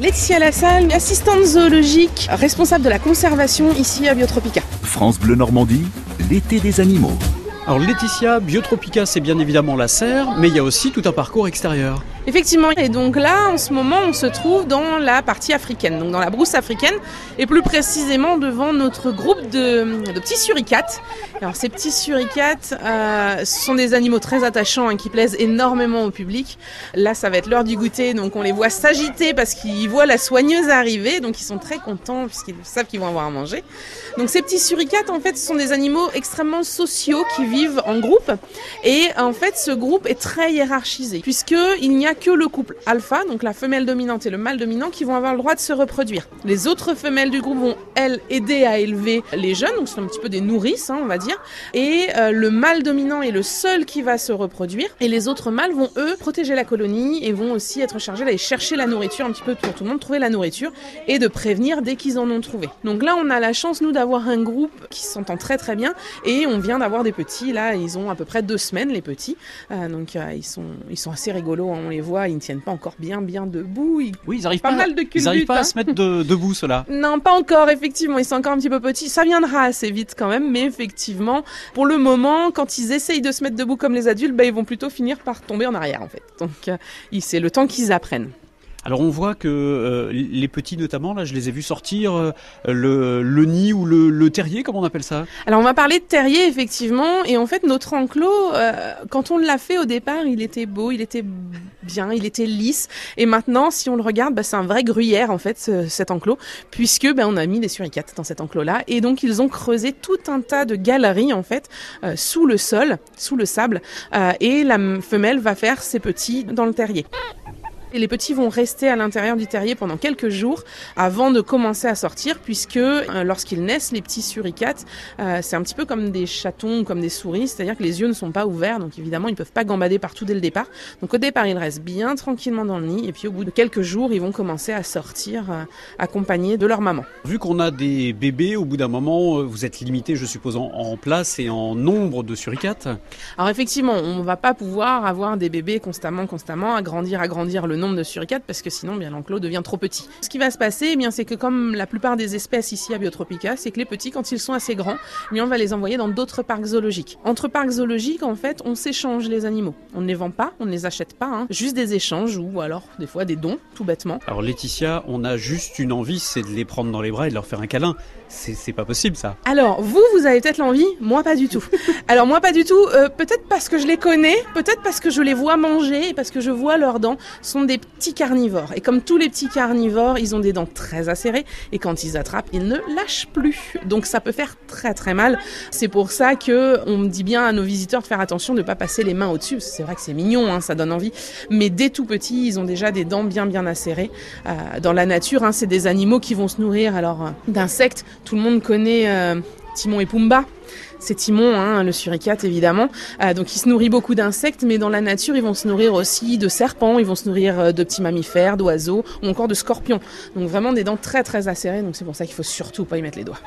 Laetitia Lassalle, assistante zoologique, responsable de la conservation ici à Biotropica. France Bleu Normandie, l'été des animaux. Alors Laetitia, Biotropica c'est bien évidemment la serre, mais il y a aussi tout un parcours extérieur. Effectivement, et donc là, en ce moment, on se trouve dans la partie africaine, donc dans la brousse africaine, et plus précisément devant notre groupe de, de petits suricates. Alors ces petits suricates, euh, ce sont des animaux très attachants hein, qui plaisent énormément au public. Là, ça va être l'heure du goûter, donc on les voit s'agiter parce qu'ils voient la soigneuse arriver, donc ils sont très contents puisqu'ils savent qu'ils vont avoir à manger. Donc ces petits suricates, en fait, ce sont des animaux extrêmement sociaux qui vivent en groupe, et en fait, ce groupe est très hiérarchisé puisque il n'y a que le couple alpha, donc la femelle dominante et le mâle dominant, qui vont avoir le droit de se reproduire. Les autres femelles du groupe vont, elles, aider à élever les jeunes, donc c'est un petit peu des nourrices, hein, on va dire. Et euh, le mâle dominant est le seul qui va se reproduire. Et les autres mâles vont, eux, protéger la colonie et vont aussi être chargés d'aller chercher la nourriture un petit peu pour tout le monde, trouver la nourriture et de prévenir dès qu'ils en ont trouvé. Donc là, on a la chance, nous, d'avoir un groupe qui s'entend très très bien et on vient d'avoir des petits. Là, ils ont à peu près deux semaines, les petits. Euh, donc euh, ils, sont, ils sont assez rigolos, hein, on les voit, ils ne tiennent pas encore bien bien debout. Ils... Oui, ils arrivent pas, pas, mal de ils arrivent pas hein. à se mettre de- debout ceux-là. Non, pas encore, effectivement. Ils sont encore un petit peu petits. Ça viendra assez vite quand même, mais effectivement, pour le moment, quand ils essayent de se mettre debout comme les adultes, bah, ils vont plutôt finir par tomber en arrière, en fait. Donc, euh, c'est le temps qu'ils apprennent. Alors on voit que euh, les petits notamment, là je les ai vus sortir euh, le, le nid ou le, le terrier, comme on appelle ça? Alors, on va parler de terrier, effectivement. Et en fait, notre enclos, euh, quand on l'a fait au départ, il était beau, il était il était lisse. Et maintenant, si on le regarde, bah, c'est un vrai gruyère, en fait, ce- cet enclos, puisque bah, on a mis des suricates dans cet enclos-là. Et donc, ils ont creusé tout un tas de galeries, en fait, euh, sous le sol, sous le sable. Euh, et la femelle va faire ses petits dans le terrier. Et les petits vont rester à l'intérieur du terrier pendant quelques jours avant de commencer à sortir, puisque euh, lorsqu'ils naissent, les petits suricates, euh, c'est un petit peu comme des chatons, comme des souris, c'est-à-dire que les yeux ne sont pas ouverts, donc évidemment ils peuvent pas gambader partout dès le départ. Donc au départ ils restent bien tranquillement dans le nid, et puis au bout de quelques jours ils vont commencer à sortir euh, accompagnés de leur maman. Vu qu'on a des bébés, au bout d'un moment, vous êtes limité, je suppose, en, en place et en nombre de suricates? Alors effectivement, on va pas pouvoir avoir des bébés constamment, constamment, agrandir, agrandir le nombre de suricates parce que sinon, bien l'enclos devient trop petit. Ce qui va se passer, eh bien, c'est que comme la plupart des espèces ici à Biotropica, c'est que les petits, quand ils sont assez grands, eh bien, on va les envoyer dans d'autres parcs zoologiques. Entre parcs zoologiques, en fait, on s'échange les animaux. On ne les vend pas, on ne les achète pas, hein. juste des échanges ou alors des fois des dons, tout bêtement. Alors Laetitia, on a juste une envie, c'est de les prendre dans les bras et de leur faire un câlin. C'est pas possible ça. Alors, vous, vous avez peut-être l'envie, moi pas du tout. Alors, moi pas du tout, euh, peut-être parce que je les connais, peut-être parce que je les vois manger et parce que je vois leurs dents. Ce sont des petits carnivores. Et comme tous les petits carnivores, ils ont des dents très acérées et quand ils attrapent, ils ne lâchent plus. Donc, ça peut faire très très mal. C'est pour ça que on dit bien à nos visiteurs de faire attention de ne pas passer les mains au-dessus. C'est vrai que c'est mignon, hein, ça donne envie. Mais dès tout petit, ils ont déjà des dents bien bien acérées. Euh, dans la nature, hein, c'est des animaux qui vont se nourrir alors euh, d'insectes. Tout le monde connaît euh, Timon et Pumba. C'est Timon, hein, le suricate évidemment. Euh, donc il se nourrit beaucoup d'insectes, mais dans la nature, ils vont se nourrir aussi de serpents, ils vont se nourrir euh, de petits mammifères, d'oiseaux ou encore de scorpions. Donc vraiment des dents très très acérées. Donc c'est pour ça qu'il faut surtout pas y mettre les doigts.